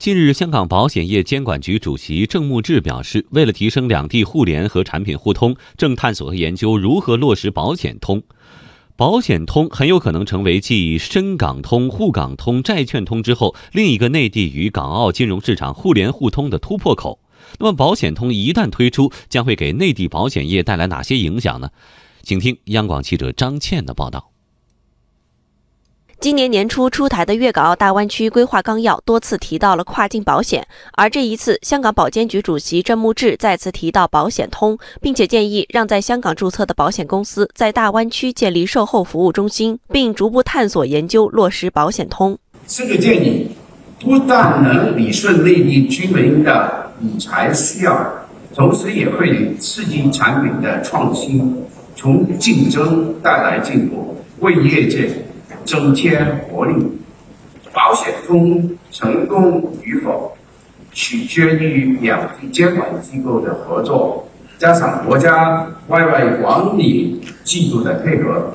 近日，香港保险业监管局主席郑木志表示，为了提升两地互联和产品互通，正探索和研究如何落实保险通。保险通很有可能成为继深港通、沪港通、债券通之后，另一个内地与港澳金融市场互联互通的突破口。那么，保险通一旦推出，将会给内地保险业带来哪些影响呢？请听央广记者张倩的报道。今年年初出台的《粤港澳大湾区规划纲要》多次提到了跨境保险，而这一次，香港保监局主席郑木志再次提到保险通，并且建议让在香港注册的保险公司在大湾区建立售后服务中心，并逐步探索研究落实保险通。这个建议不但能理顺内地居民的理财需要，同时也会刺激产品的创新，从竞争带来进步，为业界。增添活力。保险通成功与否，取决于两地监管机构的合作，加上国家外汇管理制度的配合，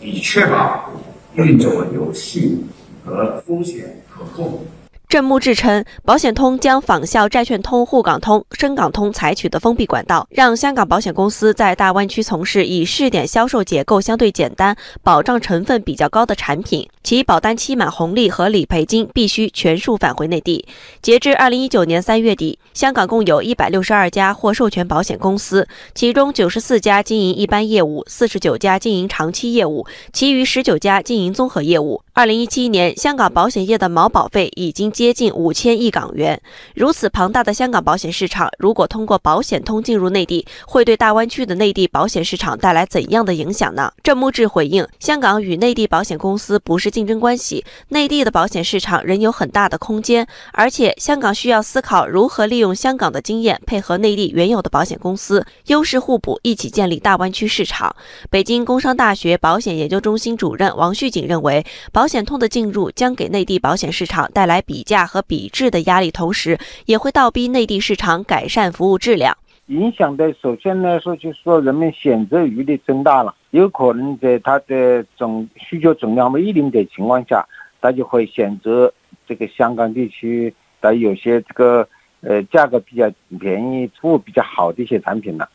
以确保运作有序和风险可控。郑木志称，保险通将仿效债券通、沪港通、深港通采取的封闭管道，让香港保险公司在大湾区从事以试点销售结构相对简单、保障成分比较高的产品，其保单期满红利和理赔金必须全数返回内地。截至二零一九年三月底，香港共有一百六十二家获授权保险公司，其中九十四家经营一般业务，四十九家经营长期业务，其余十九家经营综合业务。二零一七年，香港保险业的毛保费已经接近五千亿港元。如此庞大的香港保险市场，如果通过保险通进入内地，会对大湾区的内地保险市场带来怎样的影响呢？郑木志回应：香港与内地保险公司不是竞争关系，内地的保险市场仍有很大的空间，而且香港需要思考如何利用香港的经验，配合内地原有的保险公司，优势互补，一起建立大湾区市场。北京工商大学保险研究中心主任王旭景认为，保险通的进入将给内地保险市场带来比价和比质的压力，同时也会倒逼内地市场改善服务质量。影响的首先来说，就是说人们选择余地增大了，有可能在它的总需求总量为一定的情况下，他就会选择这个香港地区的有些这个呃价格比较便宜、服务比较好的一些产品了。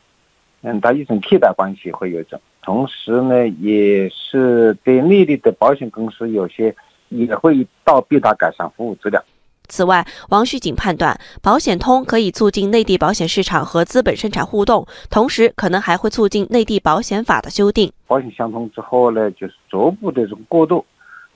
嗯，它一种替代关系会有一种。同时呢，也是对内地的保险公司有些也会倒逼它改善服务质量。此外，王旭景判断，保险通可以促进内地保险市场和资本生产互动，同时可能还会促进内地保险法的修订。保险相通之后呢，就是逐步的这种过渡，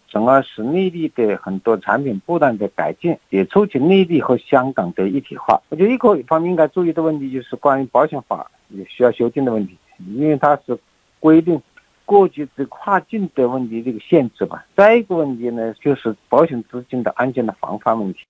从而使内地的很多产品不断的改进，也促进内地和香港的一体化。我觉得一个方面应该注意的问题就是关于保险法也需要修订的问题，因为它是。规定过去这跨境的问题这个限制吧。再一个问题呢，就是保险资金的安全的防范问题。